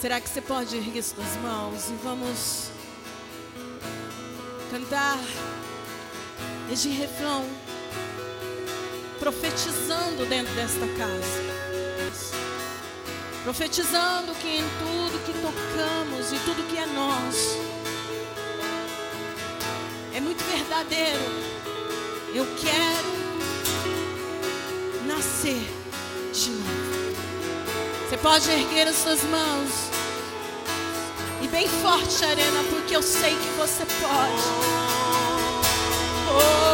Será que você pode erguer suas mãos e vamos cantar este refrão, profetizando dentro desta casa, profetizando que em tudo que tocamos e tudo que é nosso, é muito verdadeiro. Eu quero nascer de novo. Você pode erguer as suas mãos. Bem forte, Arena, porque eu sei que você pode. Oh,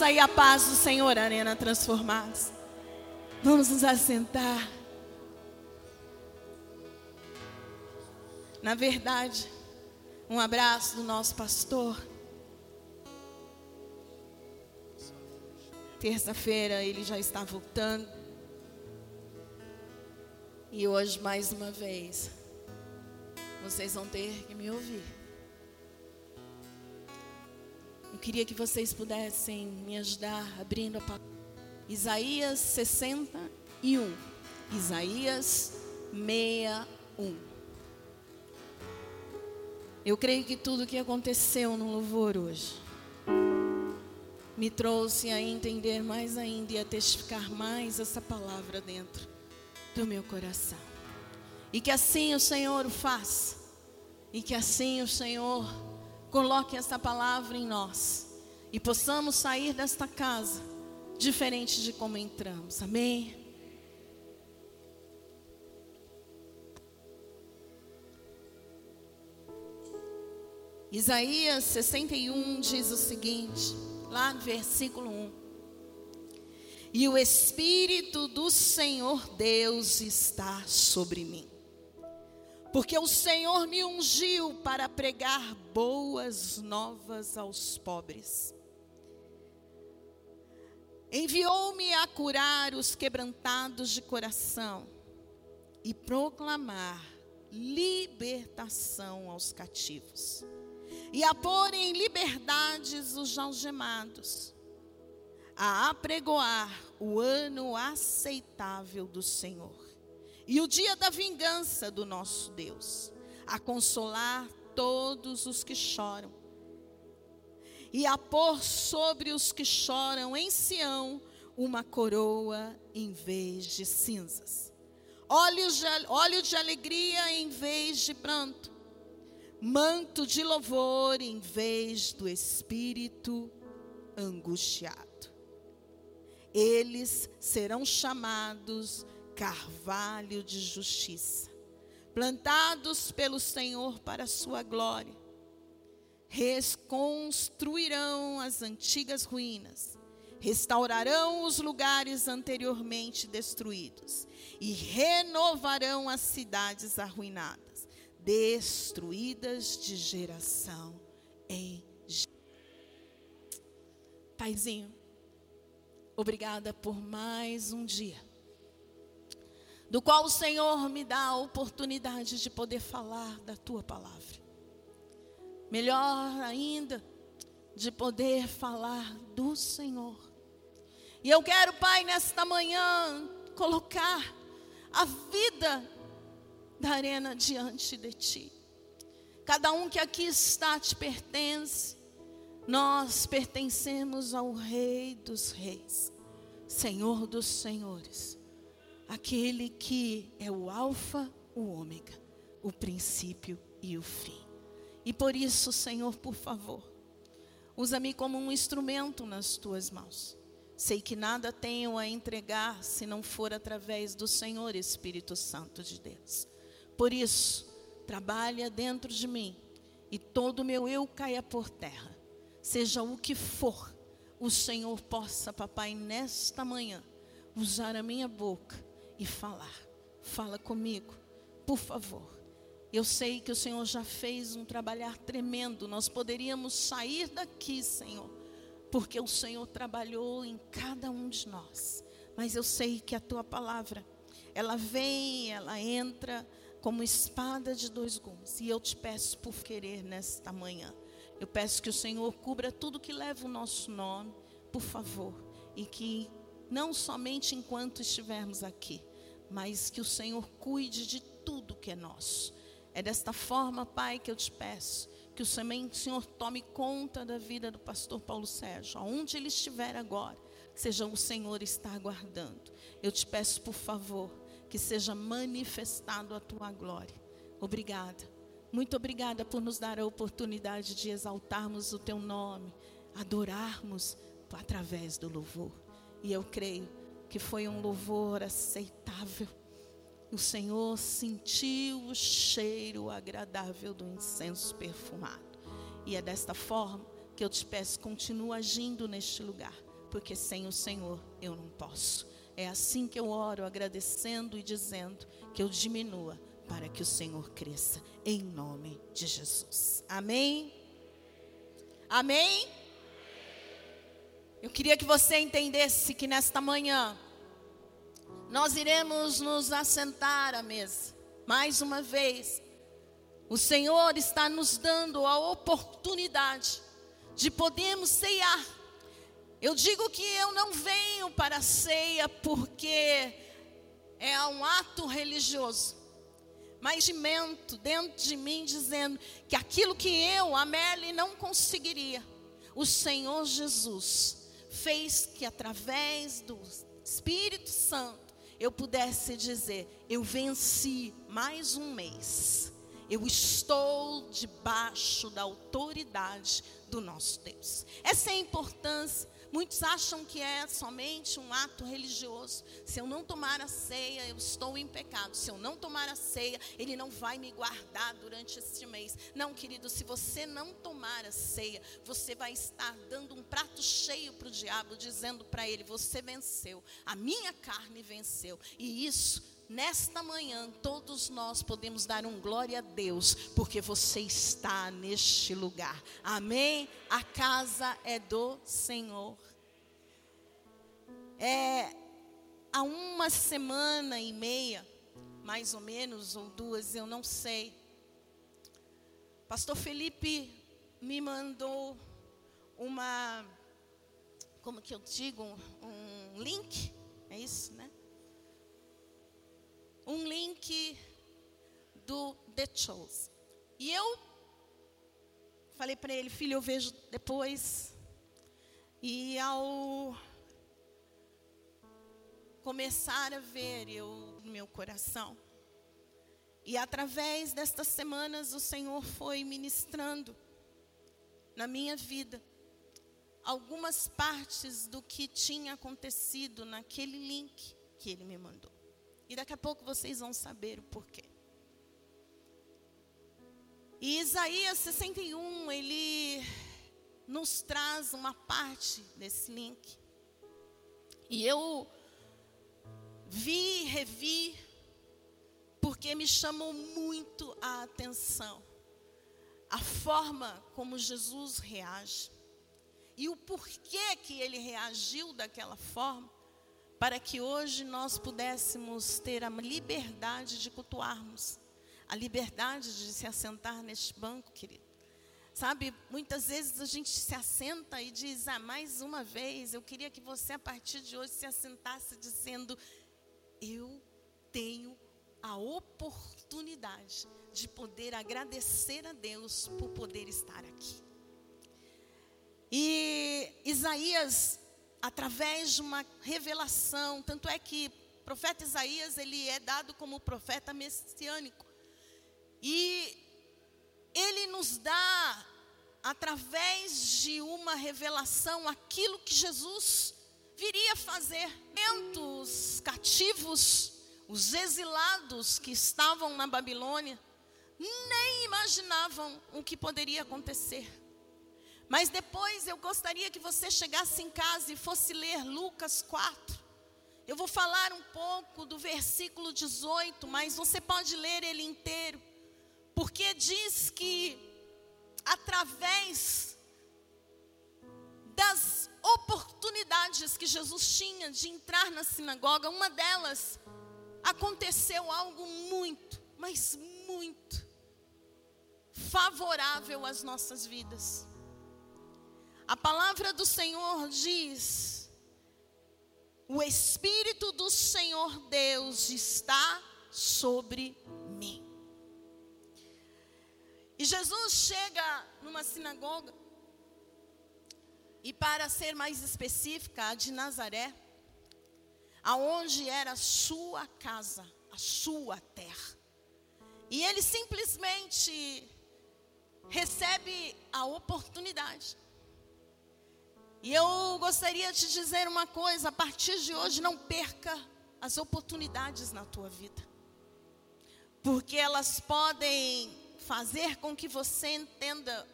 graça e a paz do Senhor, Arena Transformados. Vamos nos assentar. Na verdade, um abraço do nosso pastor. Terça-feira ele já está voltando. E hoje, mais uma vez, vocês vão ter que me ouvir. Queria que vocês pudessem me ajudar abrindo a palavra. Isaías 61. Isaías 61. Eu creio que tudo que aconteceu no louvor hoje me trouxe a entender mais ainda e a testificar mais essa palavra dentro do meu coração. E que assim o Senhor o faça. E que assim o Senhor coloque essa palavra em nós. E possamos sair desta casa diferente de como entramos. Amém? Isaías 61 diz o seguinte, lá no versículo 1. E o Espírito do Senhor Deus está sobre mim. Porque o Senhor me ungiu para pregar boas novas aos pobres. Enviou-me a curar os quebrantados de coração e proclamar libertação aos cativos e a pôr em liberdades os algemados, a apregoar o ano aceitável do Senhor e o dia da vingança do nosso Deus, a consolar todos os que choram. E a pôr sobre os que choram em Sião uma coroa em vez de cinzas, olhos de, óleo de alegria em vez de pranto, manto de louvor em vez do espírito angustiado. Eles serão chamados carvalho de justiça, plantados pelo Senhor para a sua glória, reconstruirão as antigas ruínas, restaurarão os lugares anteriormente destruídos e renovarão as cidades arruinadas, destruídas de geração em geração. Paizinho, obrigada por mais um dia do qual o Senhor me dá a oportunidade de poder falar da tua palavra. Melhor ainda, de poder falar do Senhor. E eu quero, Pai, nesta manhã, colocar a vida da arena diante de Ti. Cada um que aqui está te pertence, nós pertencemos ao Rei dos Reis, Senhor dos Senhores aquele que é o Alfa, o Ômega, o princípio e o fim. E por isso, Senhor, por favor, usa-me como um instrumento nas tuas mãos. Sei que nada tenho a entregar se não for através do Senhor Espírito Santo de Deus. Por isso, trabalha dentro de mim e todo o meu eu caia por terra. Seja o que for, o Senhor possa, papai, nesta manhã, usar a minha boca e falar. Fala comigo, por favor. Eu sei que o Senhor já fez um trabalhar tremendo. Nós poderíamos sair daqui, Senhor, porque o Senhor trabalhou em cada um de nós. Mas eu sei que a tua palavra, ela vem, ela entra como espada de dois gumes. E eu te peço por querer nesta manhã. Eu peço que o Senhor cubra tudo que leva o nosso nome, por favor, e que não somente enquanto estivermos aqui, mas que o Senhor cuide de tudo que é nosso. É desta forma, Pai, que eu te peço, que o Senhor tome conta da vida do pastor Paulo Sérgio, aonde ele estiver agora, seja o Senhor está aguardando. Eu te peço, por favor, que seja manifestado a tua glória. Obrigada. Muito obrigada por nos dar a oportunidade de exaltarmos o teu nome, adorarmos através do louvor. E eu creio que foi um louvor aceitável. O Senhor sentiu o cheiro agradável do incenso perfumado. E é desta forma que eu te peço, continua agindo neste lugar, porque sem o Senhor eu não posso. É assim que eu oro, agradecendo e dizendo que eu diminua para que o Senhor cresça, em nome de Jesus. Amém? Amém? Eu queria que você entendesse que nesta manhã nós iremos nos assentar à mesa. Mais uma vez, o Senhor está nos dando a oportunidade de podermos ceiar. Eu digo que eu não venho para a ceia porque é um ato religioso, mas mento dentro de mim dizendo que aquilo que eu, Amélie, não conseguiria, o Senhor Jesus fez que através do Espírito Santo eu pudesse dizer: eu venci mais um mês. Eu estou debaixo da autoridade do nosso Deus. Essa é a importância Muitos acham que é somente um ato religioso. Se eu não tomar a ceia, eu estou em pecado. Se eu não tomar a ceia, Ele não vai me guardar durante este mês. Não, querido, se você não tomar a ceia, você vai estar dando um prato cheio para o diabo, dizendo para ele: Você venceu, a minha carne venceu. E isso nesta manhã, todos nós podemos dar um glória a Deus, porque você está neste lugar. Amém? A casa é do Senhor. É, há uma semana e meia, mais ou menos, ou duas, eu não sei. Pastor Felipe me mandou uma, como que eu digo, um link, é isso, né? Um link do The Chose. E eu falei para ele, filho, eu vejo depois. E ao começar a ver eu meu coração, e através destas semanas o Senhor foi ministrando na minha vida algumas partes do que tinha acontecido naquele link que ele me mandou. E daqui a pouco vocês vão saber o porquê. E Isaías 61, ele nos traz uma parte desse link. E eu vi, revi, porque me chamou muito a atenção a forma como Jesus reage e o porquê que ele reagiu daquela forma, para que hoje nós pudéssemos ter a liberdade de cultuarmos, a liberdade de se assentar neste banco, querido. Sabe, muitas vezes a gente se assenta e diz, ah, mais uma vez, eu queria que você a partir de hoje se assentasse dizendo, eu tenho a oportunidade de poder agradecer a Deus por poder estar aqui. E Isaías, através de uma revelação, tanto é que o profeta Isaías, ele é dado como profeta messiânico. E ele nos dá, através de uma revelação, aquilo que Jesus viria fazer. Os cativos, os exilados que estavam na Babilônia, nem imaginavam o que poderia acontecer. Mas depois eu gostaria que você chegasse em casa e fosse ler Lucas 4. Eu vou falar um pouco do versículo 18, mas você pode ler ele inteiro. Porque diz que através das oportunidades que Jesus tinha de entrar na sinagoga, uma delas aconteceu algo muito, mas muito favorável às nossas vidas. A palavra do Senhor diz: O Espírito do Senhor Deus está sobre mim. E Jesus chega numa sinagoga, e para ser mais específica, a de Nazaré, aonde era a sua casa, a sua terra. E ele simplesmente recebe a oportunidade e eu gostaria de dizer uma coisa: a partir de hoje, não perca as oportunidades na tua vida, porque elas podem fazer com que você entenda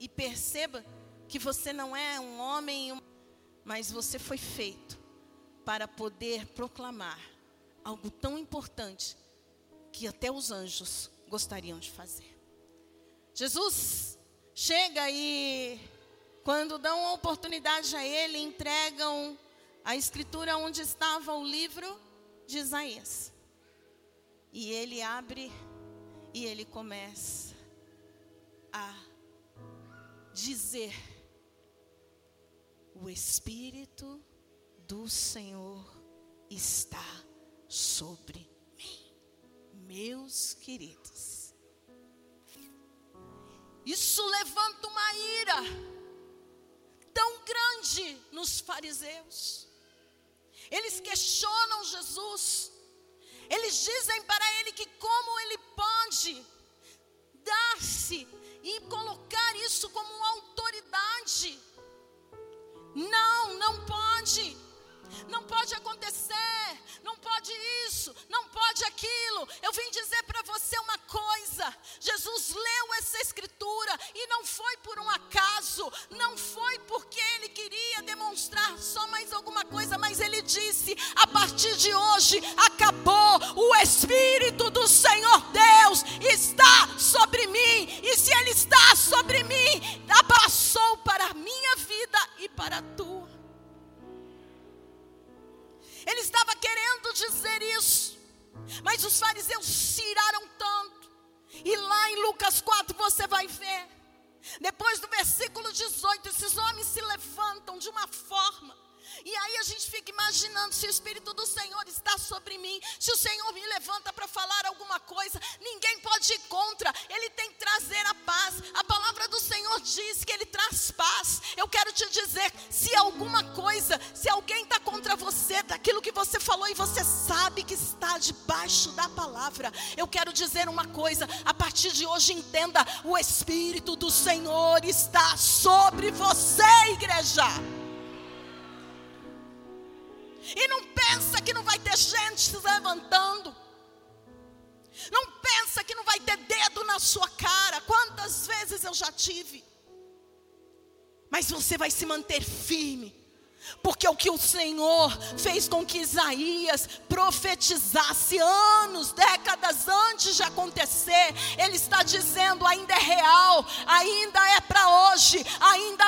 e perceba que você não é um homem, mas você foi feito para poder proclamar algo tão importante que até os anjos gostariam de fazer. Jesus chega e quando dão a oportunidade a ele, entregam a escritura onde estava o livro de Isaías. E ele abre e ele começa a dizer: O Espírito do Senhor está sobre mim. Meus queridos, isso levanta uma ira tão grande nos fariseus. Eles questionam Jesus. Eles dizem para ele que como ele pode dar-se e colocar isso como autoridade. Não, não pode. Não pode acontecer, não pode isso, não pode aquilo. Eu vim dizer para você uma coisa: Jesus leu essa escritura e não foi por um acaso, não foi porque ele queria demonstrar só mais alguma coisa, mas ele disse: a partir de hoje acabou, o Espírito do Senhor Deus está sobre mim, e se Ele está sobre mim, passou para a minha vida e para a tua. Ele estava querendo dizer isso, mas os fariseus se iraram tanto. E lá em Lucas 4 você vai ver, depois do versículo 18, esses homens se levantam de uma forma e aí a gente fica imaginando se o Espírito do Senhor está sobre mim, se o Senhor me levanta para falar alguma coisa, ninguém pode ir contra, Ele tem que trazer a paz. A palavra do Senhor diz que Ele traz paz. Eu quero te dizer: se alguma coisa, se alguém está contra você, daquilo que você falou e você sabe que está debaixo da palavra, eu quero dizer uma coisa: a partir de hoje entenda, o Espírito do Senhor está sobre você, igreja. E não pensa que não vai ter gente se levantando. Não pensa que não vai ter dedo na sua cara. Quantas vezes eu já tive? Mas você vai se manter firme. Porque o que o Senhor fez com que Isaías profetizasse anos, décadas antes de acontecer, Ele está dizendo: ainda é real, ainda é para hoje, ainda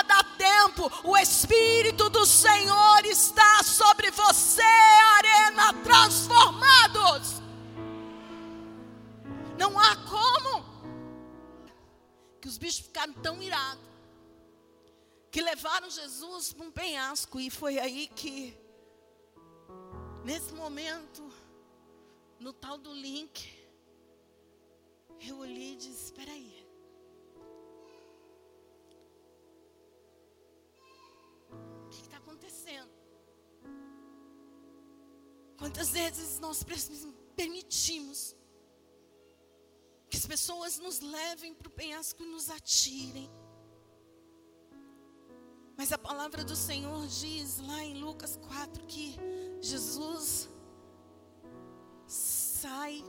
levaram Jesus para um penhasco. E foi aí que, nesse momento, no tal do link, eu olhei e disse: Espera aí. O que está acontecendo? Quantas vezes nós permitimos que as pessoas nos levem para o penhasco e nos atirem? Mas a palavra do Senhor diz lá em Lucas 4 que Jesus sai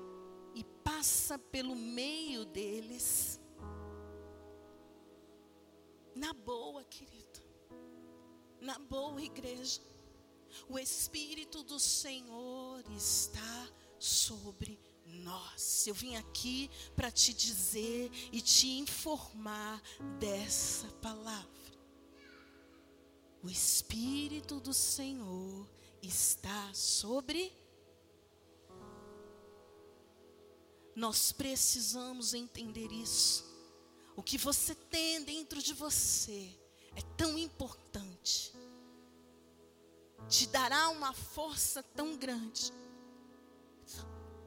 e passa pelo meio deles. Na boa, querido. Na boa, igreja. O Espírito do Senhor está sobre nós. Eu vim aqui para te dizer e te informar dessa palavra. O Espírito do Senhor está sobre. Nós precisamos entender isso. O que você tem dentro de você é tão importante. Te dará uma força tão grande.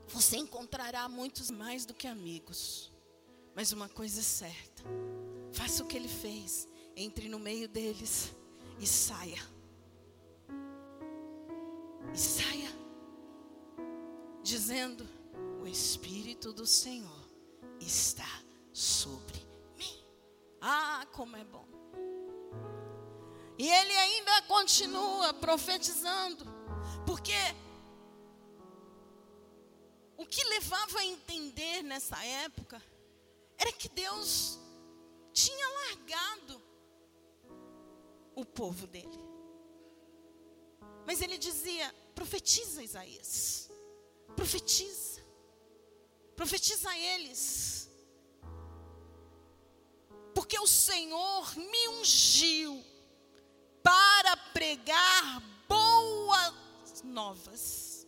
Você encontrará muitos mais do que amigos. Mas uma coisa é certa: faça o que ele fez, entre no meio deles e saia. E saia. Dizendo: O Espírito do Senhor está sobre mim. Ah, como é bom. E ele ainda continua profetizando, porque o que levava a entender nessa época era que Deus tinha largado o povo dele. Mas ele dizia: profetiza Isaías, profetiza, profetiza a eles, porque o Senhor me ungiu para pregar boas novas.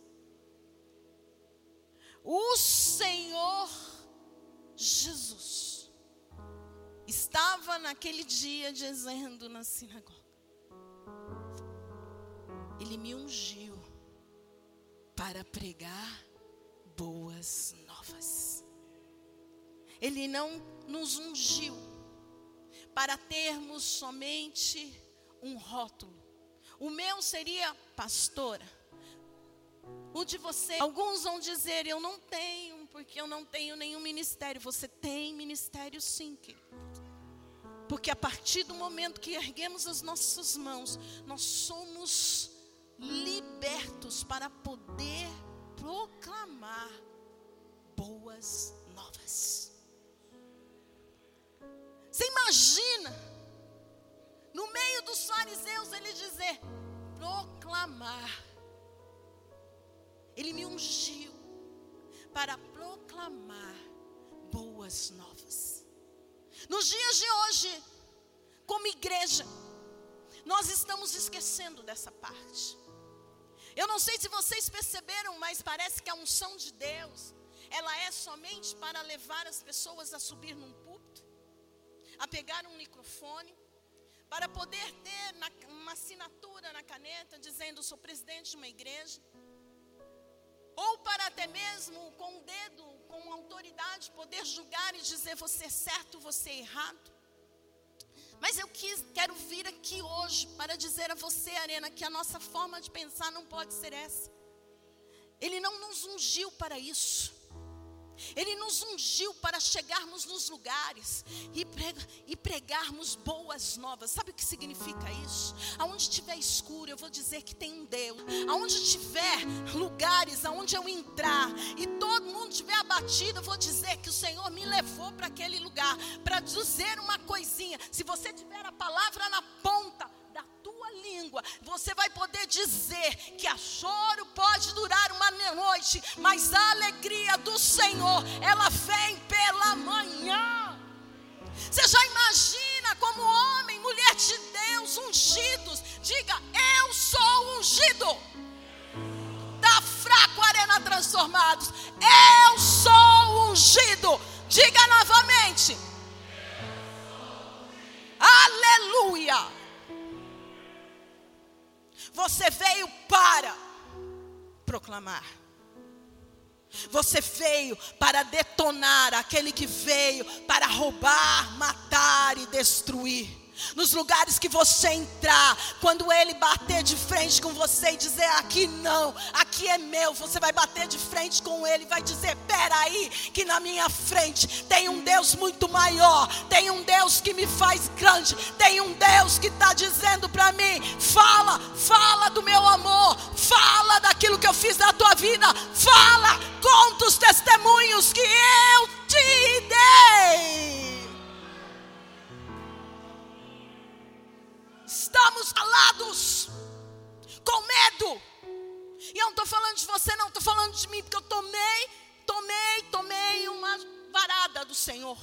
O Senhor Jesus estava naquele dia dizendo na sinagoga: Ele me ungiu para pregar boas novas. Ele não nos ungiu para termos somente um rótulo. O meu seria pastora. O de você, alguns vão dizer: Eu não tenho, porque eu não tenho nenhum ministério. Você tem ministério sim, querido. Porque a partir do momento que erguemos as nossas mãos, nós somos libertos para poder proclamar boas novas. Você imagina, no meio dos fariseus, ele dizer: proclamar. Ele me ungiu para proclamar boas novas. Nos dias de hoje, como igreja, nós estamos esquecendo dessa parte. Eu não sei se vocês perceberam, mas parece que a unção de Deus, ela é somente para levar as pessoas a subir num púlpito, a pegar um microfone, para poder ter uma assinatura na caneta dizendo sou presidente de uma igreja, ou para até mesmo com o dedo com autoridade poder julgar e dizer você é certo, você é errado. Mas eu quis, quero vir aqui hoje para dizer a você, Arena, que a nossa forma de pensar não pode ser essa. Ele não nos ungiu para isso. Ele nos ungiu para chegarmos nos lugares e, prega, e, pregarmos boas novas. Sabe o que significa isso? Aonde tiver escuro, eu vou dizer que tem um Deus. Aonde tiver lugares aonde eu entrar e todo mundo estiver abatido, eu vou dizer que o Senhor me levou para aquele lugar para dizer uma coisinha. Se você tiver a palavra na ponta, língua, você vai poder dizer que a choro pode durar uma noite, mas a alegria do Senhor, ela vem pela manhã. Você já imagina como homem, mulher de Deus, ungidos, diga: Eu sou ungido. Da fraco arena transformados, eu sou ungido. Diga novamente. Aleluia. Você veio para proclamar. Você veio para detonar aquele que veio para roubar, matar e destruir nos lugares que você entrar, quando ele bater de frente com você e dizer aqui não, aqui é meu, você vai bater de frente com ele vai dizer: peraí, que na minha frente tem um Deus muito maior, tem um Deus que me faz grande, tem um Deus que está dizendo para mim: fala, fala do meu amor, fala daquilo que eu fiz na tua vida, falando de mim, porque eu tomei, tomei, tomei uma varada do Senhor.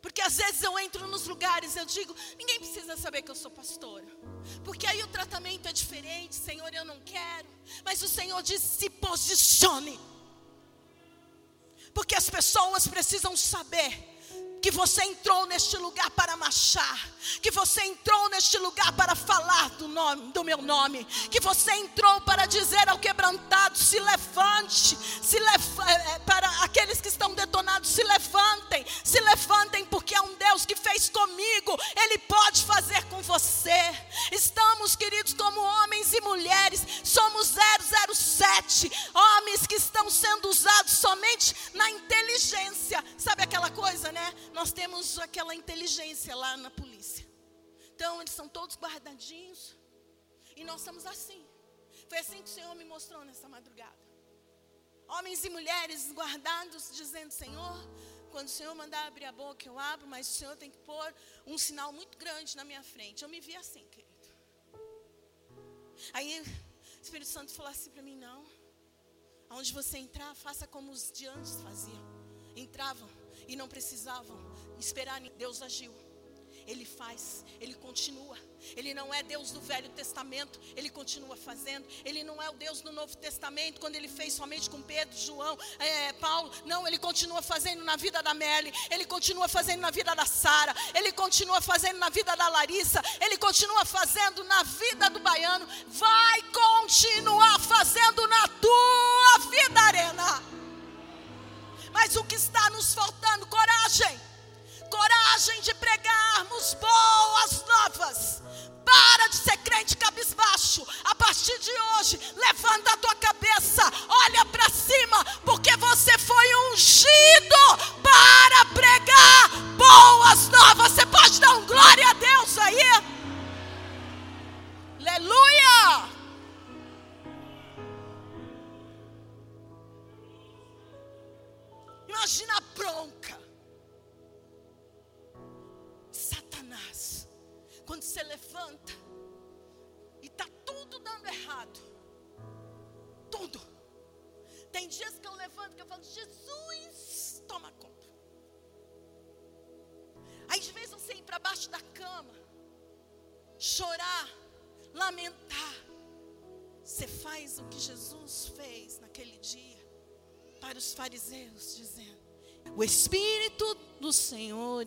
Porque às vezes eu entro nos lugares, eu digo, ninguém precisa saber que eu sou pastora. Porque aí o tratamento é diferente, Senhor, eu não quero. Mas o Senhor diz: se posicione. Porque as pessoas precisam saber que você entrou neste lugar para marchar, que você entrou neste lugar para falar do nome, do meu nome, que você entrou para dizer ao quebrantado: se levante, se eh, eh, para aqueles que estão detonados, se levantem, se levantem, porque é um Deus que fez comigo, Ele pode fazer com você. Estamos, queridos, como homens e mulheres, somos 007, homens que estão sendo usados somente na inteligência, sabe aquela coisa, né? Nós temos aquela inteligência lá na polícia. Então, eles são todos guardadinhos. E nós estamos assim. Foi assim que o Senhor me mostrou nessa madrugada. Homens e mulheres guardados, dizendo: Senhor, quando o Senhor mandar abrir a boca, eu abro, mas o Senhor tem que pôr um sinal muito grande na minha frente. Eu me vi assim, querido. Aí o Espírito Santo falou assim para mim: Não. Aonde você entrar, faça como os de antes faziam. Entravam e não precisavam esperar. Deus agiu. Ele faz, Ele continua. Ele não é Deus do Velho Testamento, Ele continua fazendo. Ele não é o Deus do Novo Testamento, quando Ele fez somente com Pedro, João, é, Paulo. Não, Ele continua fazendo na vida da Meli, Ele continua fazendo na vida da Sara, Ele continua fazendo na vida da Larissa, Ele continua fazendo na vida do baiano. Vai continuar de cabisbaixo. A partir de hoje, levanta a tua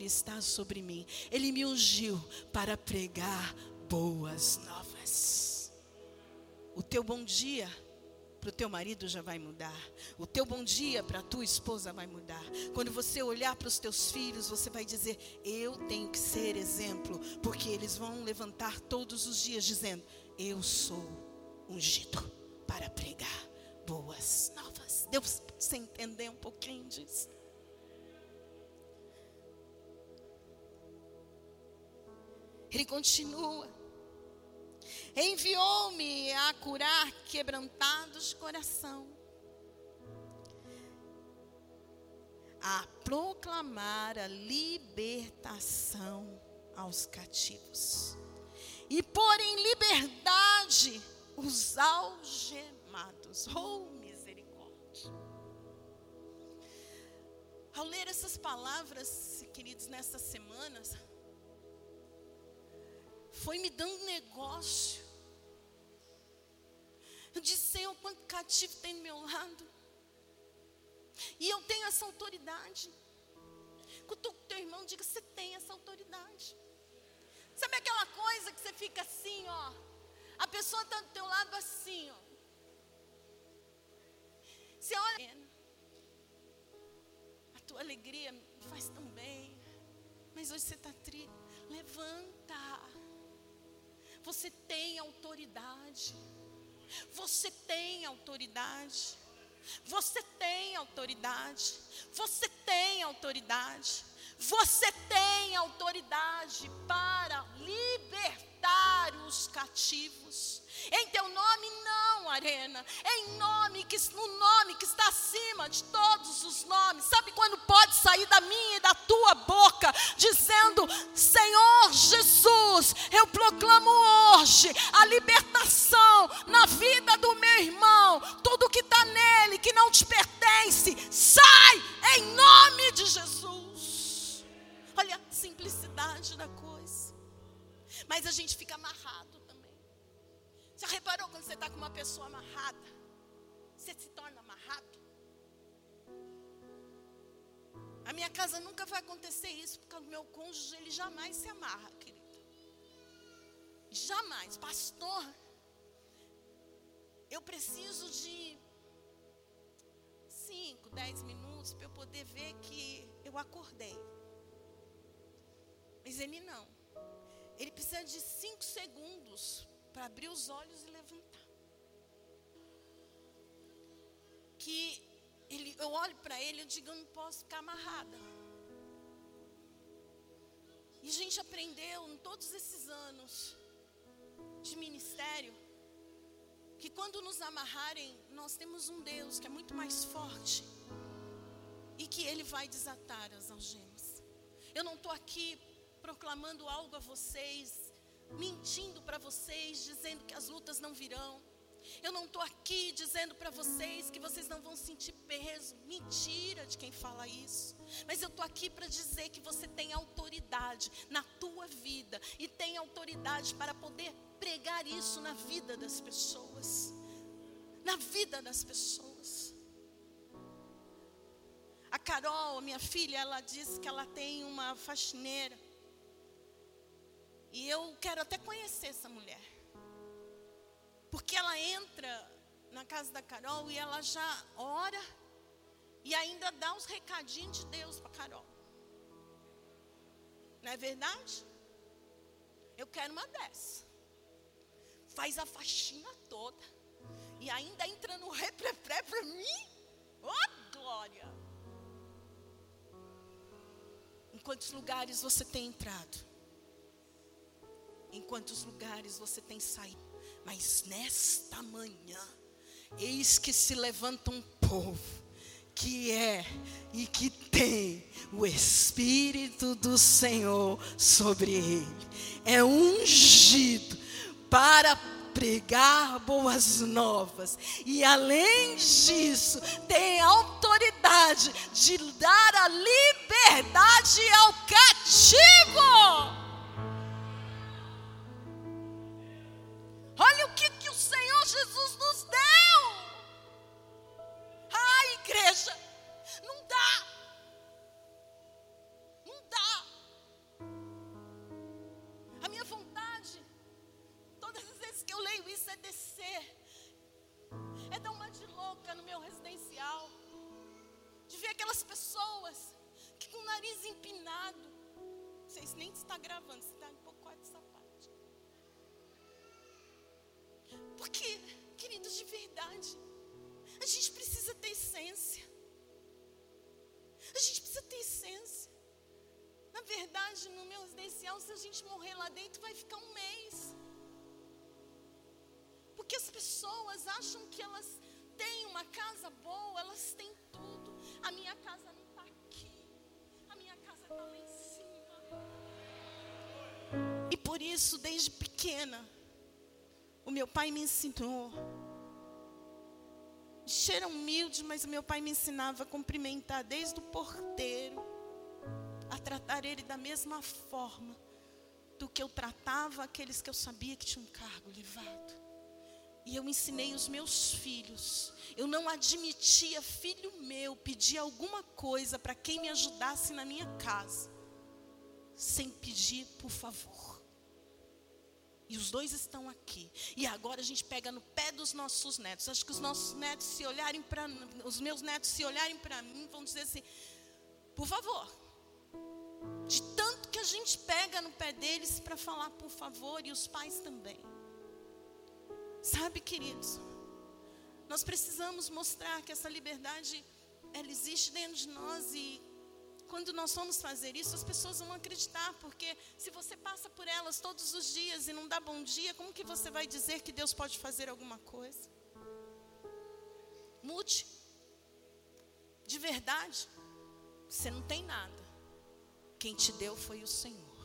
está sobre mim, ele me ungiu para pregar boas novas. O teu bom dia para o teu marido já vai mudar. O teu bom dia para a tua esposa vai mudar. Quando você olhar para os teus filhos, você vai dizer: Eu tenho que ser exemplo, porque eles vão levantar todos os dias dizendo: Eu sou ungido para pregar boas novas. Deus Você entender um pouquinho disso? Ele continua. Enviou-me a curar quebrantados de coração, a proclamar a libertação aos cativos e pôr em liberdade os algemados. Oh, misericórdia. Ao ler essas palavras, queridos, nessas semanas, foi me dando negócio. Eu disse, Senhor, quanto cativo tem do meu lado. E eu tenho essa autoridade. Cutuca o teu irmão, diga, você tem essa autoridade. Sabe aquela coisa que você fica assim, ó. A pessoa está do teu lado assim, ó. Você olha. A tua alegria me faz tão bem. Mas hoje você está triste. Levanta. Você tem autoridade. Você tem autoridade. Você tem autoridade. Você tem autoridade. Você tem autoridade para libertar os cativos. Em teu nome não, arena. Em nome que no nome que está acima de todos os nomes. Sabe quando pode sair da minha e da tua boca dizendo: Senhor Jesus, eu proclamo hoje a libertação na vida do meu irmão. Tudo que está nele que não te pertence, sai em nome de Jesus. Olha a simplicidade da coisa. Mas a gente fica amarrado. Já reparou quando você está com uma pessoa amarrada? Você se torna amarrado? A minha casa nunca vai acontecer isso, porque o meu cônjuge, ele jamais se amarra, querido. Jamais. Pastor, eu preciso de cinco, dez minutos para eu poder ver que eu acordei. Mas ele não. Ele precisa de cinco segundos para abrir os olhos e levantar. Que ele, eu olho para ele e digo, eu não posso ficar amarrada. E a gente aprendeu em todos esses anos de ministério que quando nos amarrarem, nós temos um Deus que é muito mais forte e que Ele vai desatar as algemas. Eu não estou aqui proclamando algo a vocês mentindo para vocês, dizendo que as lutas não virão. Eu não estou aqui dizendo para vocês que vocês não vão sentir peso. Mentira de quem fala isso. Mas eu estou aqui para dizer que você tem autoridade na tua vida e tem autoridade para poder pregar isso na vida das pessoas. Na vida das pessoas. A Carol, minha filha, ela disse que ela tem uma faxineira. E eu quero até conhecer essa mulher. Porque ela entra na casa da Carol e ela já ora e ainda dá os recadinhos de Deus para Carol. Não é verdade? Eu quero uma dessa. Faz a faxina toda. E ainda entra no repré para mim. Oh, glória! Em quantos lugares você tem entrado? Em quantos lugares você tem saído. Mas nesta manhã, eis que se levanta um povo que é e que tem o Espírito do Senhor sobre ele. É ungido para pregar boas novas. E além disso, tem autoridade de dar a liberdade ao cativo. Me ensinou. Cheira humilde, mas meu pai me ensinava a cumprimentar desde o porteiro, a tratar ele da mesma forma do que eu tratava aqueles que eu sabia que tinham um cargo elevado. E eu ensinei os meus filhos. Eu não admitia filho meu pedir alguma coisa para quem me ajudasse na minha casa, sem pedir por favor. E os dois estão aqui. E agora a gente pega no pé dos nossos netos. Acho que os nossos netos se olharem para os meus netos se olharem para mim, vão dizer assim: "Por favor". De tanto que a gente pega no pé deles para falar por favor e os pais também. Sabe, queridos? Nós precisamos mostrar que essa liberdade ela existe dentro de nós e quando nós vamos fazer isso, as pessoas vão acreditar, porque se você passa por elas todos os dias e não dá bom dia, como que você vai dizer que Deus pode fazer alguma coisa? Mude. De verdade, você não tem nada. Quem te deu foi o Senhor.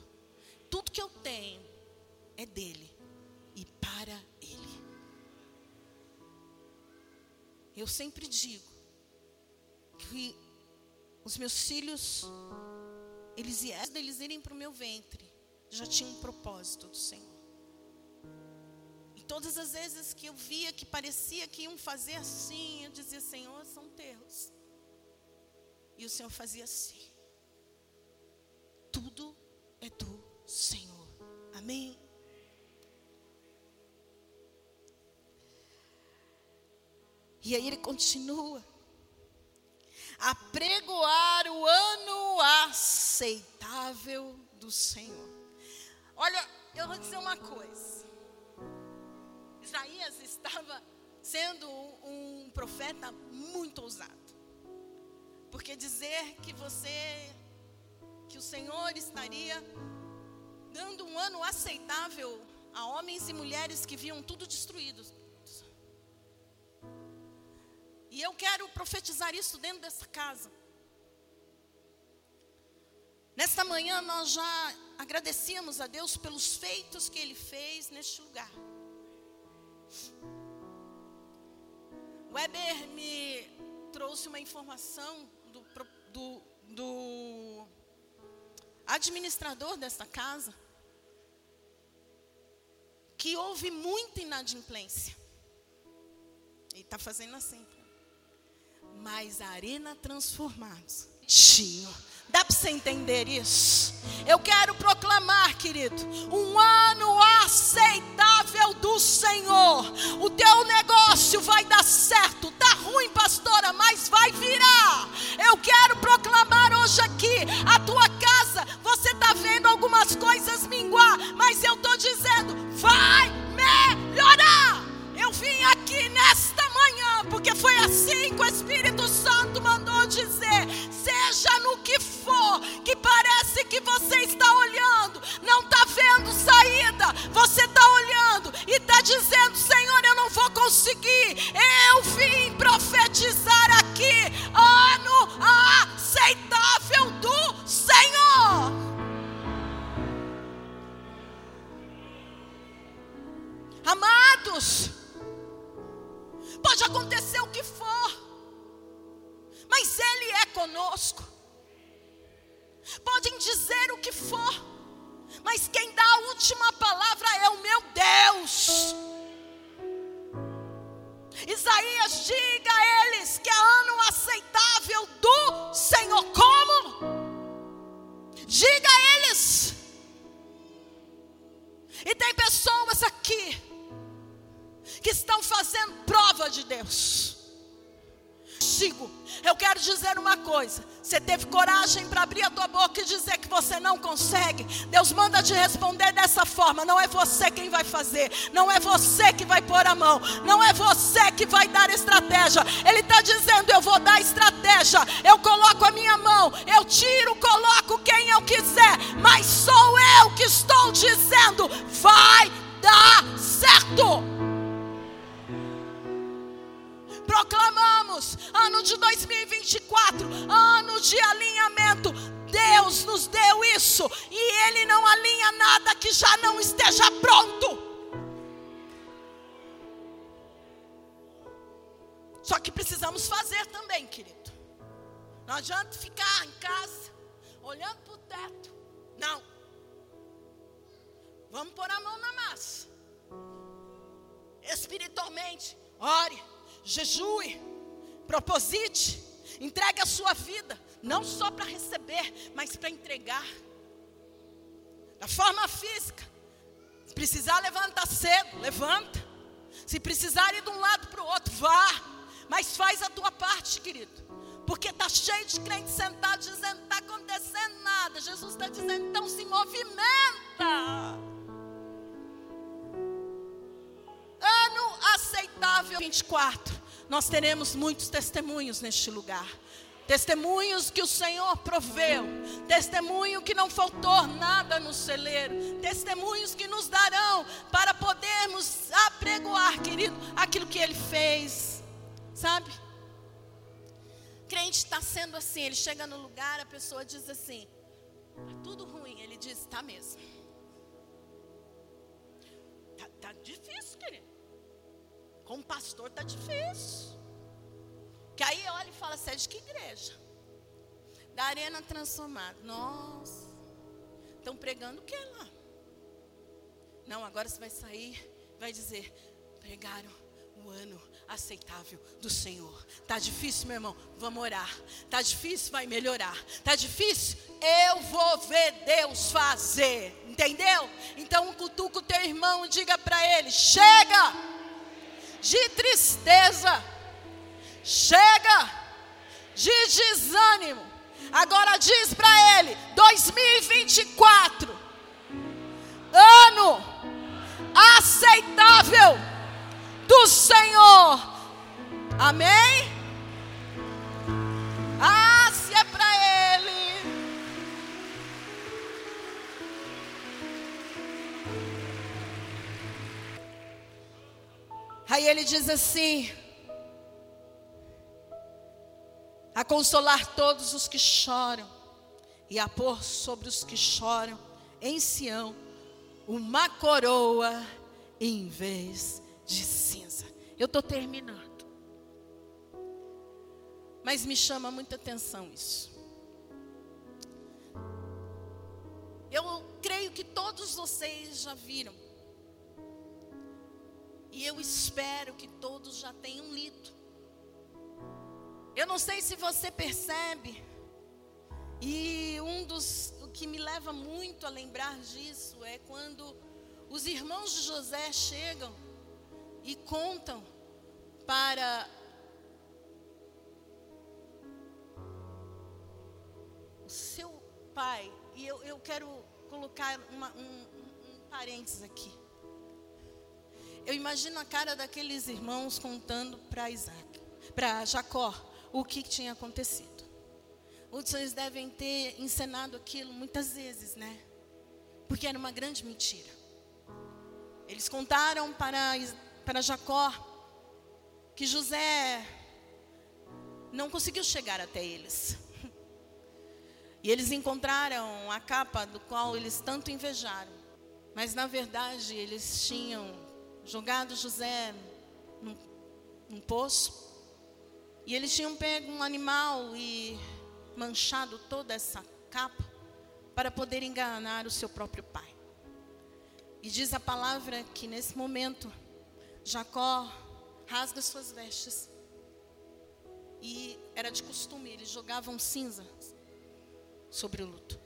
Tudo que eu tenho é dele e para ele. Eu sempre digo que os meus filhos, eles, eles irem para o meu ventre, já tinham um propósito do Senhor. E todas as vezes que eu via que parecia que iam fazer assim, eu dizia, Senhor, são teus. E o Senhor fazia assim. Tudo é do Senhor. Amém? E aí ele continua apregoar o ano aceitável do Senhor. Olha, eu vou dizer uma coisa. Isaías estava sendo um, profeta muito ousado. Porque dizer que você, que o Senhor estaria dando um ano aceitável a homens e mulheres que viam tudo destruído, e eu quero profetizar isso dentro dessa casa. Nesta manhã nós já agradecíamos a Deus pelos feitos que Ele fez neste lugar. Weber me trouxe uma informação do, do, do administrador desta casa que houve muita inadimplência. Ele está fazendo assim mas arena transformados. Dá para você entender isso? Eu quero proclamar, querido, um ano aceitável do Senhor. O teu negócio vai dar certo. Tá ruim, pastora, mas vai virar. Eu quero proclamar hoje aqui, a tua casa, você está vendo algumas coisas que você está olhando, não está vendo saída, você está olhando e está dizendo: Senhor, eu não vou conseguir. Eu vim profetizar aqui, ano aceitável do Senhor. Amados, Pode acontecer o que for, mas Ele é conosco. Podem dizer o que for, mas quem dá a última palavra é o meu Deus. Isaías, diga a eles que é ano aceitável do Senhor. Como? Diga a eles. E tem pessoas aqui que estão fazendo prova de Deus. Sigo. Eu quero dizer uma coisa. Você teve coragem para abrir a tua boca e dizer que você não consegue. Deus manda te responder dessa forma. Não é você quem vai fazer. Não é você que vai pôr a mão. Não é você que vai dar estratégia. Ele está dizendo: Eu vou dar estratégia. Eu coloco a minha mão. Eu tiro, coloco quem eu quiser. Mas sou eu que estou dizendo vai dar certo. Proclamamos ano de 2024, ano de alinhamento. Deus nos deu isso e Ele não alinha nada que já não esteja pronto. Só que precisamos fazer também, querido. Não adianta ficar em casa, olhando para o teto. Não. Vamos pôr a mão na massa. Espiritualmente, ore, jejue, proposite, entregue a sua vida, não só para receber, mas para entregar. Da forma física, se precisar levantar cedo, levanta. Se precisar ir de um lado para o outro, vá. Mas faz a tua parte, querido. Porque está cheio de crentes sentados dizendo: não está acontecendo nada. Jesus está dizendo: então se movimenta. Ano aceitável 24. Nós teremos muitos testemunhos neste lugar. Testemunhos que o Senhor proveu, testemunho que não faltou nada no celeiro, testemunhos que nos darão para podermos apregoar, querido, aquilo que Ele fez. Sabe? Crente está sendo assim, ele chega no lugar, a pessoa diz assim: tá tudo ruim. Ele diz: está mesmo. Tá, tá difícil, querido. Como pastor tá difícil. Que aí olha e fala: é de que igreja? Da Arena Transformada. Nossa. Estão pregando o que lá? Não, agora você vai sair, vai dizer: pregaram o ano aceitável do Senhor. Tá difícil, meu irmão? Vamos orar. Tá difícil? Vai melhorar. Tá difícil? Eu vou ver Deus fazer. Entendeu? Então cutuca o teu irmão e diga para ele: chega de tristeza, chega de desânimo. Agora diz para ele: 2024, ano aceitável do Senhor. Amém? Ah, se é para Ele. Aí ele diz assim: a consolar todos os que choram e a pôr sobre os que choram em Sião uma coroa em vez de cinza. Eu estou terminando. Mas me chama muita atenção isso. Eu creio que todos vocês já viram. E eu espero que todos já tenham lido. Eu não sei se você percebe. E um dos o que me leva muito a lembrar disso é quando os irmãos de José chegam e contam para o seu pai. E eu, eu quero colocar uma, um, um, parênteses aqui. Eu imagino a cara daqueles irmãos contando para Isaac, para Jacó, o que tinha acontecido. Muitos devem ter encenado aquilo muitas vezes, né? Porque era uma grande mentira. Eles contaram para para Jacó que José não conseguiu chegar até eles. E eles encontraram a capa do qual eles tanto invejaram. Mas na verdade eles tinham jogado José num, num poço. E eles tinham pego um animal e manchado toda essa capa para poder enganar o seu próprio pai. E diz a palavra que nesse momento Jacó rasga suas vestes. E era de costume, eles jogavam cinza sobre o luto.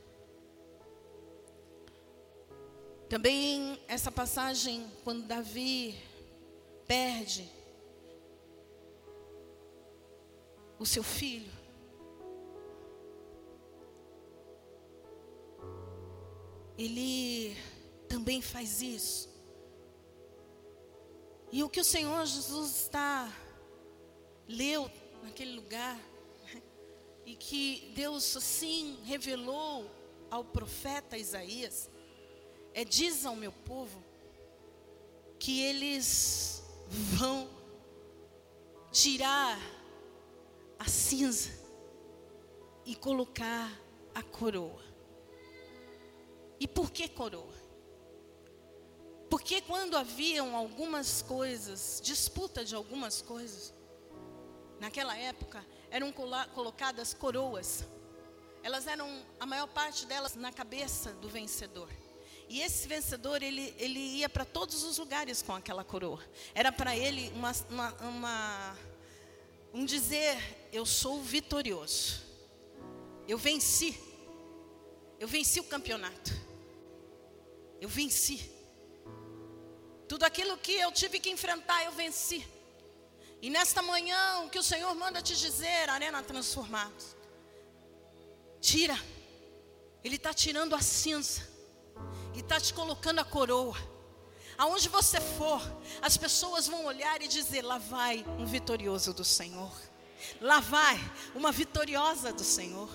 Também essa passagem, quando Davi perde o seu filho, ele também faz isso. E o que o Senhor Jesus está leu naquele lugar e que Deus assim revelou ao profeta Isaías é diz ao meu povo que eles vão tirar a cinza e colocar a coroa. E por que coroa? Porque quando haviam algumas coisas, disputa de algumas coisas, naquela época eram colocadas coroas. Elas eram, a maior parte delas, na cabeça do vencedor. E esse vencedor, ele, ele ia para todos os lugares com aquela coroa. Era para ele uma, uma, uma, um dizer: Eu sou vitorioso. Eu venci. Eu venci o campeonato. Eu venci. Tudo aquilo que eu tive que enfrentar, eu venci. E nesta manhã, o que o Senhor manda te dizer, Arena Transformados, tira. Ele está tirando a cinza e está te colocando a coroa. Aonde você for, as pessoas vão olhar e dizer: lá vai um vitorioso do Senhor. Lá vai uma vitoriosa do Senhor.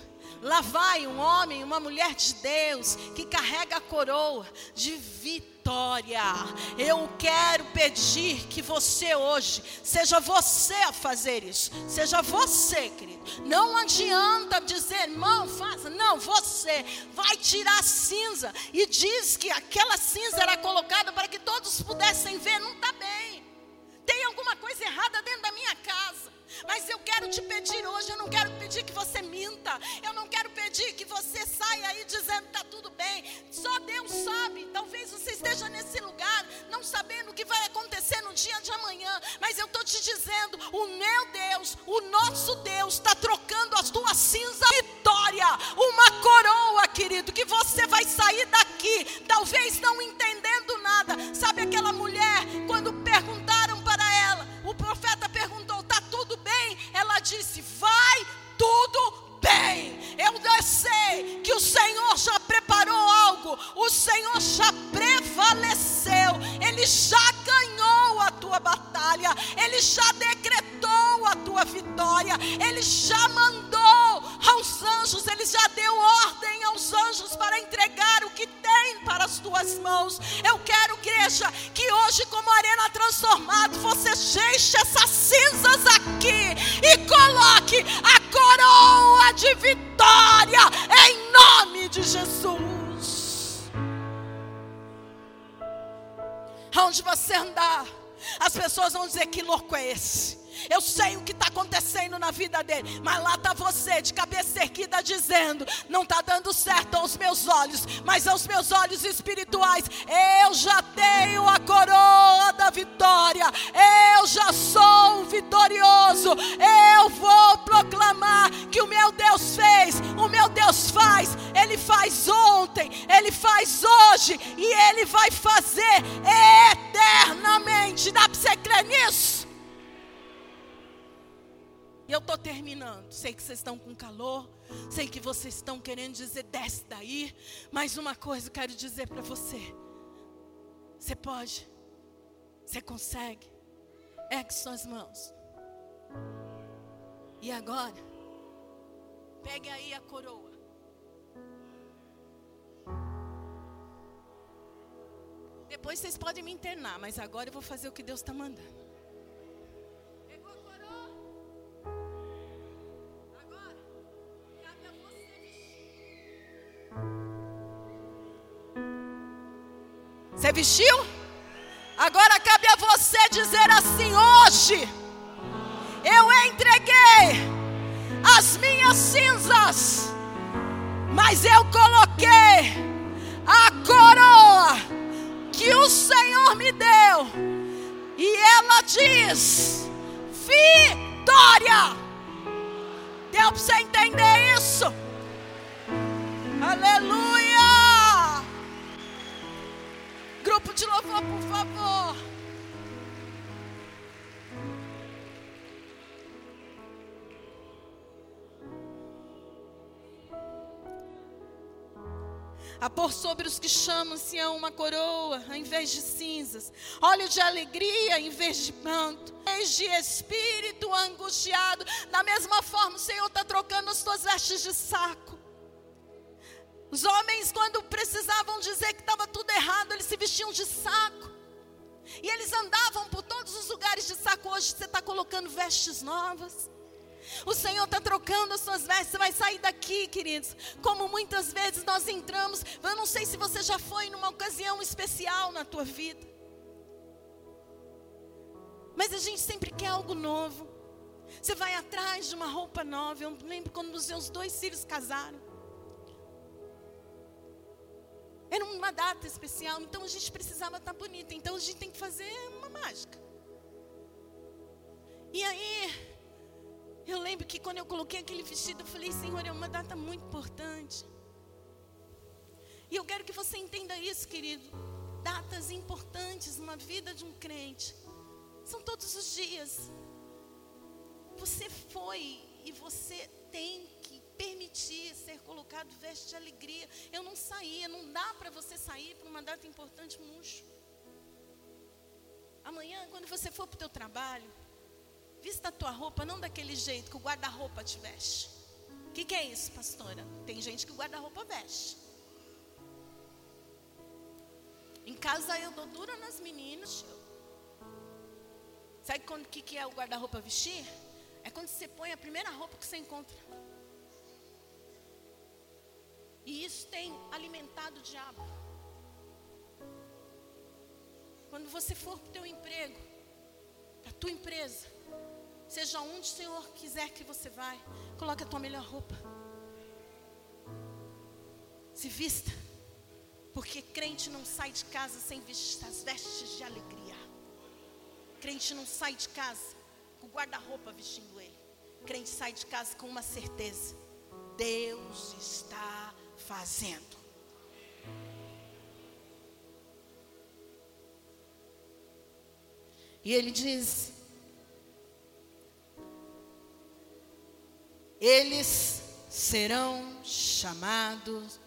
Lá vai um homem, uma mulher de Deus que carrega a coroa de vitória. Eu quero pedir que você hoje seja você a fazer isso. Seja você, querido. Não adianta dizer, irmão, faça. Não, você vai tirar a cinza e diz que aquela cinza era colocada para que todos pudessem ver. Não está bem. Tem alguma coisa errada dentro da minha casa. Mas eu quero te pedir hoje, eu não quero pedir que você minta, eu não quero pedir que você saia aí dizendo que está tudo bem. Só Deus sabe. Talvez você esteja nesse lugar, não sabendo o que vai acontecer no dia de amanhã. Mas eu estou te dizendo: o meu Deus, o nosso Deus, está trocando as tuas cinzas vitória, uma coroa, querido, que você vai sair daqui, talvez não entendendo nada. Sabe aquela mulher, quando perguntaram para ela, o profeta Ela disse: vai tudo bem. Eu sei que o Senhor já preparou algo, o Senhor já prevaleceu, Ele já ganhou a tua batalha, Ele já decretou a tua vitória, Ele já mandou aos anjos, Ele já deu ordem aos anjos para entregar o que tem para as tuas mãos. Eu quero, igreja, que hoje, como arena transformada, você deixe essas cinzas aqui e coloque a coroa de vitória em nome de Jesus. Aonde você andar, as pessoas vão dizer: que louco é esse? Eu sei o que está acontecendo na vida dele. Mas lá está você, de cabeça erguida, dizendo: Não está dando certo aos meus olhos, mas aos meus olhos espirituais, eu já tenho a coroa da vitória. Eu já sou vitorioso. Eu vou proclamar que o meu Deus fez, o meu Deus faz. Ele faz ontem, ele faz hoje e ele vai fazer eternamente. Dá para você crer nisso? Eu estou terminando. Sei que vocês estão com calor. Sei que vocês estão querendo dizer, desce daí. Mas uma coisa eu quero dizer para você. Você pode. Você consegue. Ergue suas mãos. E agora, pegue aí a coroa. Depois vocês podem me internar, mas agora eu vou fazer o que Deus está mandando. Você vestiu? Agora cabe a você dizer assim: hoje eu entreguei as minhas cinzas, mas eu coloquei a coroa que o Senhor me deu, e ela diz: vitória. Deu para você entender isso? Aleluia! Grupo de louvor, por favor. a pôr sobre os que chamam-se a uma coroa, ao invés de cinzas, óleo de alegria, em vez de manto, vez de espírito angustiado. Da mesma forma, o Senhor está trocando as tuas vestes de saco. Os homens, quando precisavam dizer que estava tudo errado, eles se vestiam de saco. E eles andavam por todos os lugares de saco. Hoje você está colocando vestes novas. O Senhor está trocando as suas vestes. Você vai sair daqui, queridos. Como muitas vezes nós entramos. Eu não sei se você já foi numa ocasião especial na tua vida. Mas a gente sempre quer algo novo. Você vai atrás de uma roupa nova. Eu lembro quando os meus dois filhos casaram. Era uma data especial, então a gente precisava estar bonita. Então a gente tem que fazer uma mágica. E aí, eu lembro que quando eu coloquei aquele vestido, eu falei, Senhor, é uma data muito importante. E eu quero que você entenda isso, querido. Datas importantes na vida de um crente. São todos os dias. Você foi e você tem permitir ser colocado veste de alegria. Eu não saía, não dá para você sair para uma data importante murcho. Amanhã, quando você for para o teu trabalho, vista a tua roupa não daquele jeito que o guarda-roupa te veste. O que, que é isso, pastora? Tem gente que o guarda-roupa veste. Em casa eu dou dura nas meninas. Sabe o que, que é o guarda-roupa vestir? É quando você põe a primeira roupa que você encontra. E isso tem alimentado o diabo. Quando você for para o teu emprego, para a tua empresa, seja onde o Senhor quiser que você vai, coloque a tua melhor roupa. Se vista. Porque crente não sai de casa sem vestir as vestes de alegria. Crente não sai de casa com o guarda-roupa vestindo ele. Crente sai de casa com uma certeza: Deus está fazendo. E ele diz: Eles serão chamados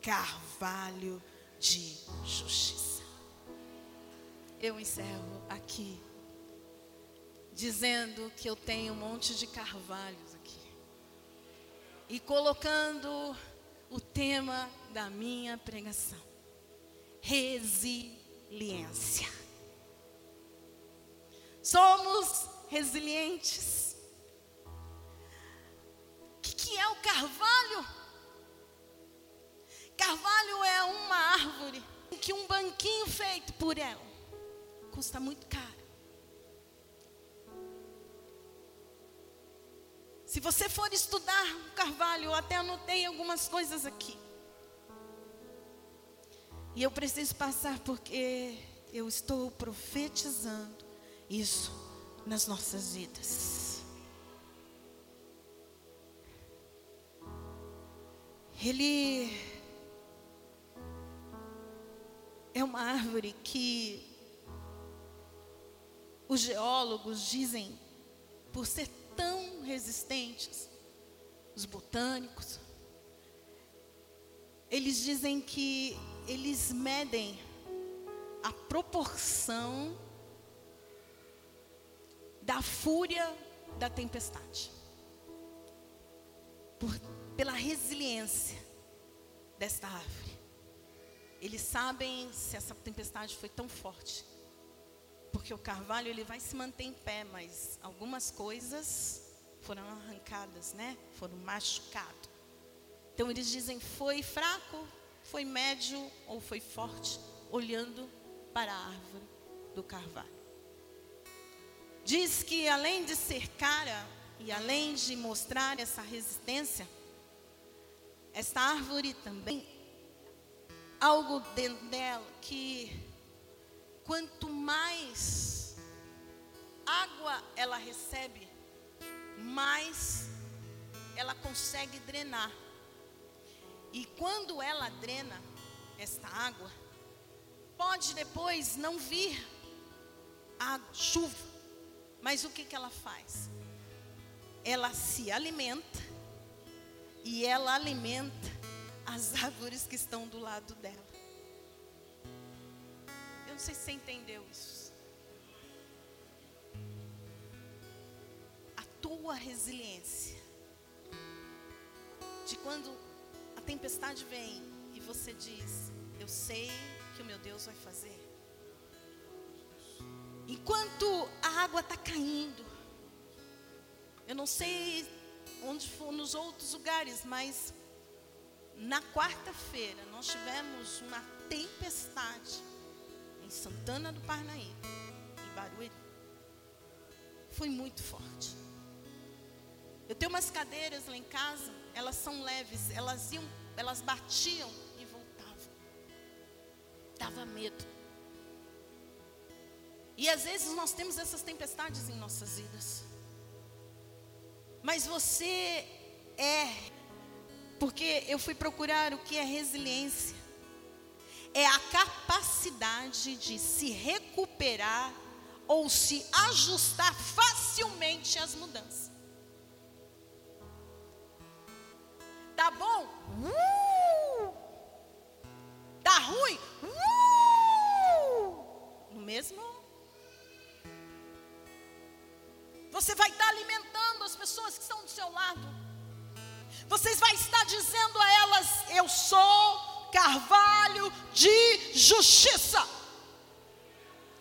carvalho de justiça. Eu encerro aqui dizendo que eu tenho um monte de carvalhos aqui. E colocando o tema da minha pregação: resiliência. Somos resilientes. O que, que é o carvalho? Carvalho é uma árvore que um banquinho feito por ela custa muito caro. Se você for estudar o Carvalho, eu até anotei algumas coisas aqui. E eu preciso passar porque eu estou profetizando isso nas nossas vidas. Ele é uma árvore que os geólogos dizem, por ser tão resistentes, os botânicos, eles dizem que eles medem a proporção da fúria da tempestade. Por, pela resiliência desta árvore. Eles sabem se essa tempestade foi tão forte porque o carvalho ele vai se manter em pé, mas algumas coisas foram arrancadas, né? Foram machucadas. Então eles dizem foi fraco, foi médio ou foi forte, olhando para a árvore do carvalho. Diz que além de ser cara e além de mostrar essa resistência, esta árvore também algo dentro dela que quanto mais água ela recebe, mais ela consegue drenar. E quando ela drena esta água, pode depois não vir a chuva, mas o que, que ela faz? Ela se alimenta e ela alimenta as árvores que estão do lado dela. Eu não sei se você entendeu isso. A tua resiliência de quando a tempestade vem e você diz: Eu sei que o meu Deus vai fazer. Enquanto a água está caindo, eu não sei onde for nos outros lugares, mas na quarta-feira nós tivemos uma tempestade em Santana do Parnaíba, em Barueri. Foi muito forte. Eu tenho umas cadeiras lá em casa, elas são leves, elas iam, elas batiam e voltavam. Dava medo. E às vezes nós temos essas tempestades em nossas vidas. Mas você é, porque eu fui procurar o que é resiliência. É a capacidade de se recuperar ou se ajustar facilmente às mudanças. Tá bom? Uh! Tá ruim? Uh! No mesmo. Você vai estar alimentando as pessoas que estão do seu lado. Vocês vai estar dizendo a elas: Eu sou carvalho de justiça.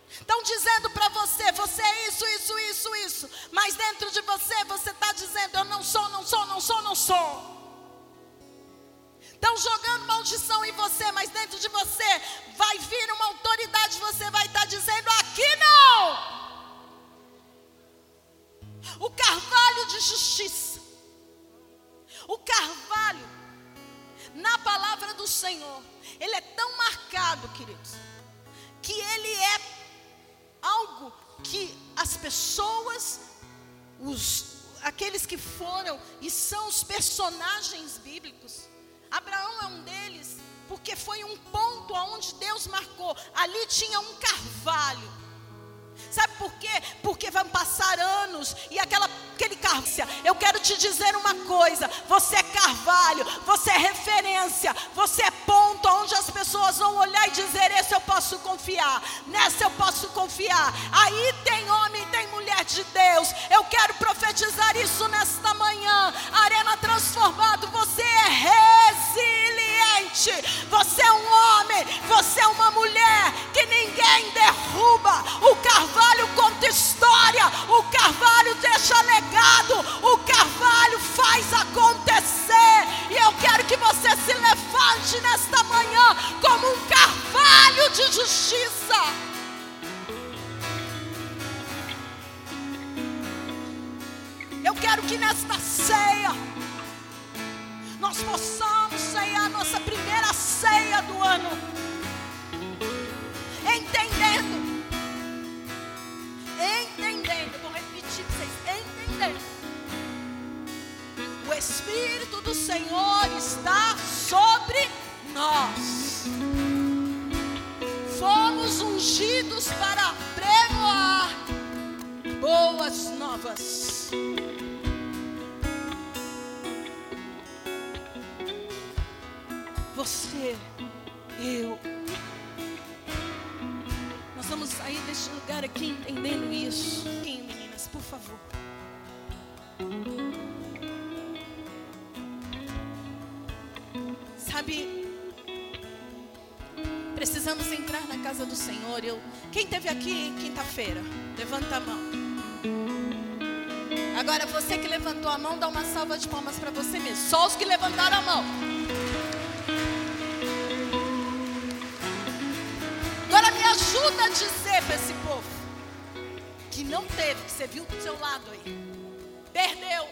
Estão dizendo para você, você é isso, isso, isso, isso. Mas dentro de você, você está dizendo, eu não sou, não sou, não sou, não sou. Estão jogando maldição em você, mas dentro de você vai vir uma autoridade, você vai estar dizendo, aqui não. O carvalho de justiça. O carvalho, na palavra do Senhor, ele é tão marcado, queridos, que ele é algo que as pessoas, os, aqueles que foram e são os personagens bíblicos, Abraão é um deles, porque foi um ponto aonde Deus marcou. Ali tinha um carvalho. Sabe por quê? Porque vão passar anos e aquela, aquele carvalho. Eu quero te dizer uma coisa: você é carvalho, você é referência, você é ponto onde as pessoas vão olhar e dizer: esse eu posso confiar, nessa eu posso confiar. Aí tem homem, tem mulher de Deus. Eu quero profetizar isso nesta manhã. Arena transformado, você é resiliente. Você é um homem, você é uma mulher que ninguém derruba. O carvalho conta história, o carvalho deixa legado, o carvalho faz acontecer. E eu quero que você se levante nesta manhã como um carvalho de justiça. Eu quero que nesta ceia nós possamos do ano, entendendo, entendendo, vou repetir para vocês, entendendo. O Espírito do Senhor está sobre nós. Fomos ungidos para pregoar boas novas. Você, eu. Nós vamos sair deste lugar aqui entendendo isso. Quem, meninas, por favor. Sabe, precisamos entrar na casa do Senhor. Eu, quem teve aqui quinta-feira? Levanta a mão. Agora você que levantou a mão, dá uma salva de palmas para você mesmo. Só os que levantaram a mão. Agora me ajuda a dizer para esse povo que não teve, que você viu do seu lado aí. Perdeu.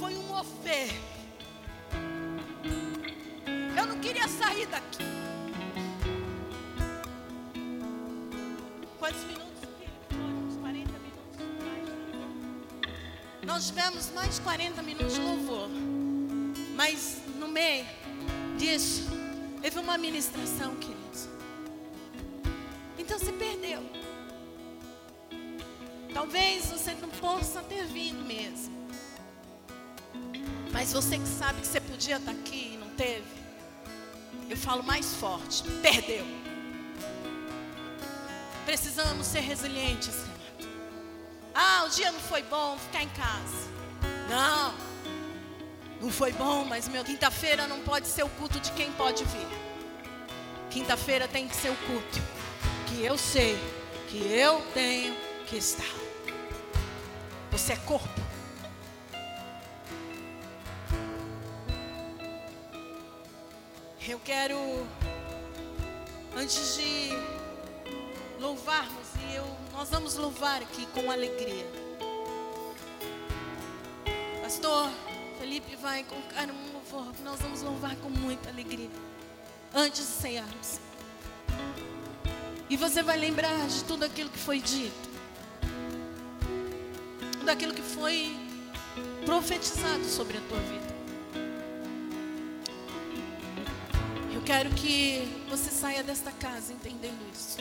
Foi um mover. Eu não queria sair daqui. Quantos minutos? Nós tivemos mais de 40 minutos de louvor. Mas no meio disso, teve uma ministração, queridos. Então você perdeu. Talvez você não possa ter vindo mesmo. Mas você que sabe que você podia estar aqui e não teve. Eu falo mais forte: perdeu. Precisamos ser resilientes. Ah, o dia não foi bom, ficar em casa. Não. Não foi bom, mas meu quinta-feira não pode ser o culto de quem pode vir. Quinta-feira tem que ser o culto que eu sei que eu tenho que estar. Você é corpo. Eu quero, antes de louvarmos, e eu, nós vamos louvar aqui com alegria. Pastor Felipe vai colocar um louvor, nós vamos louvar com muita alegria. Antes de cearmos. E você vai lembrar de tudo aquilo que foi dito. Tudo aquilo que foi profetizado sobre a tua vida. quero que você saia desta casa entendendo isso.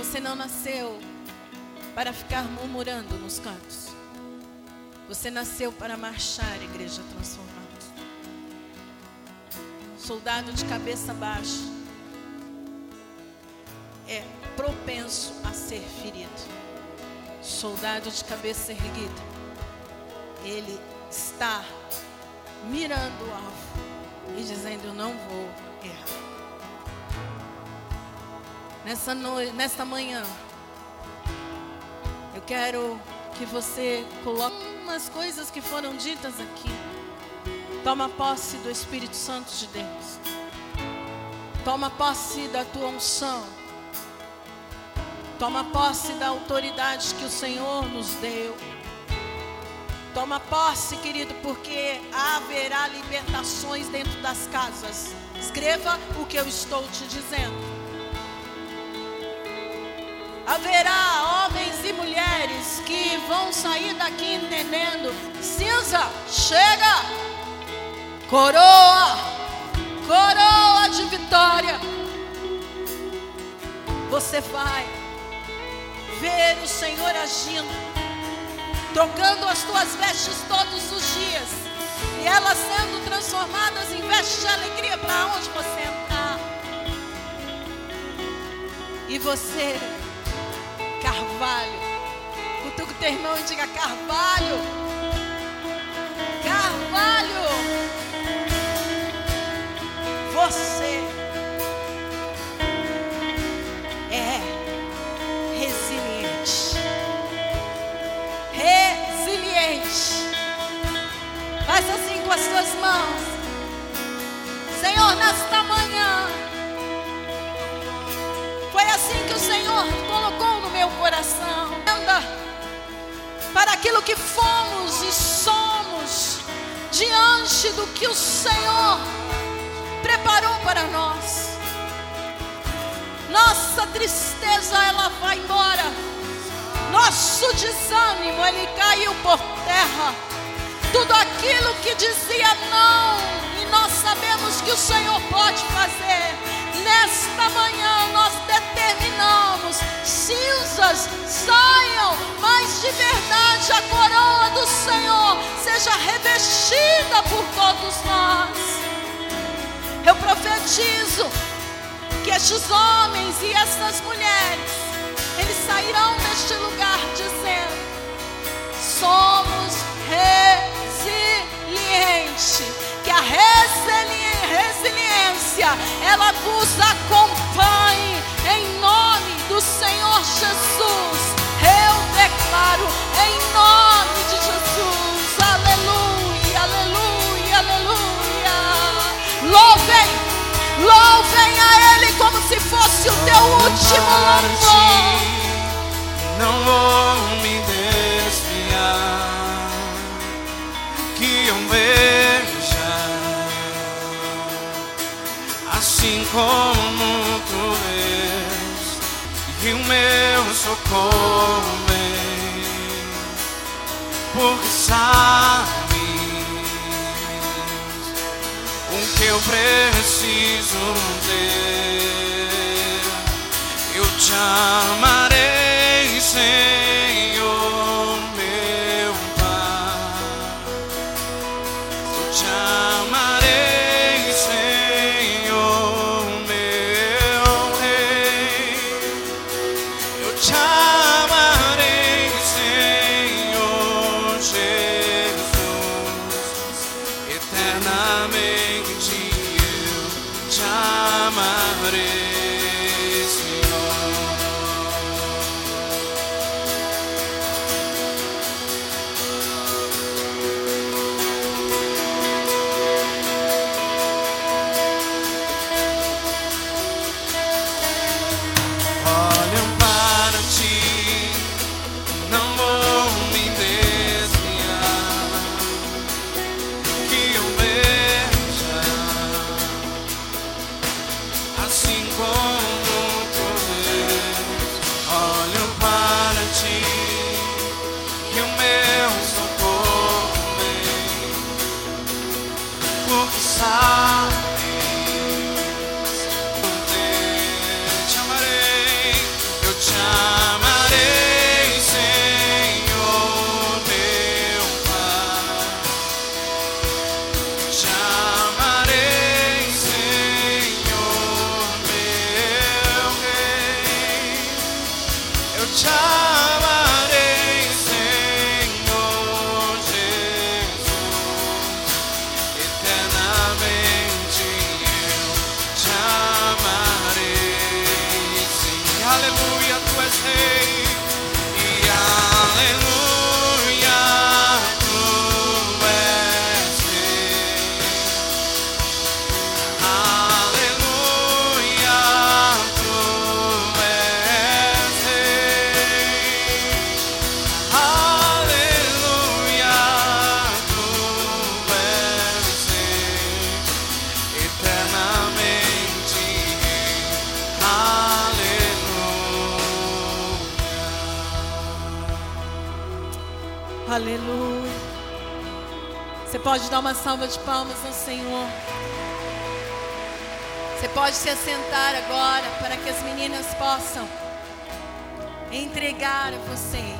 Você não nasceu para ficar murmurando nos cantos. Você nasceu para marchar, igreja transformada. Soldado de cabeça baixa é propenso a ser ferido. Soldado de cabeça erguida, ele está mirando o alvo e dizendo: Eu não vou errar. Nessa, noite, nessa manhã, eu quero que você coloque umas coisas que foram ditas aqui. Toma posse do Espírito Santo de Deus. Toma posse da tua unção. Toma posse da autoridade que o Senhor nos deu. Toma posse, querido, porque haverá libertações dentro das casas. Escreva o que eu estou te dizendo. Haverá homens e mulheres que vão sair daqui entendendo: cinza, chega, coroa, coroa de vitória. Você vai ver o Senhor agindo trocando as tuas vestes todos os dias, e elas sendo transformadas em vestes de alegria para onde você entrar. E você, Carvalho, cutuca o teu irmão e diga: Carvalho, Carvalho, você é Faz assim com as tuas mãos. Senhor, nesta manhã. Foi assim que o Senhor colocou no meu coração. Anda para aquilo que fomos e somos diante do que o Senhor preparou para nós. Nossa tristeza ela vai embora. Nosso desânimo ele caiu por terra tudo aquilo que dizia não, e nós sabemos que o Senhor pode fazer. Nesta manhã nós determinamos: cinzas saiam, mas de verdade a coroa do Senhor seja revestida por todos nós. Eu profetizo que estes homens e estas mulheres, eles sairão deste lugar dizendo: somos reis resiliente. Que a resiliência ela vos acompanhe em nome do Senhor Jesus. Eu declaro em nome de Jesus. Aleluia, aleluia, aleluia. Louvem, louvem a Ele como se fosse o teu último louvor. Não vou me desviar como tu vês, e o meu socorro vem, porque sabes o que eu preciso ter, eu te amarei, salva de palmas ao Senhor. Você pode se assentar agora para que as meninas possam entregar a vocês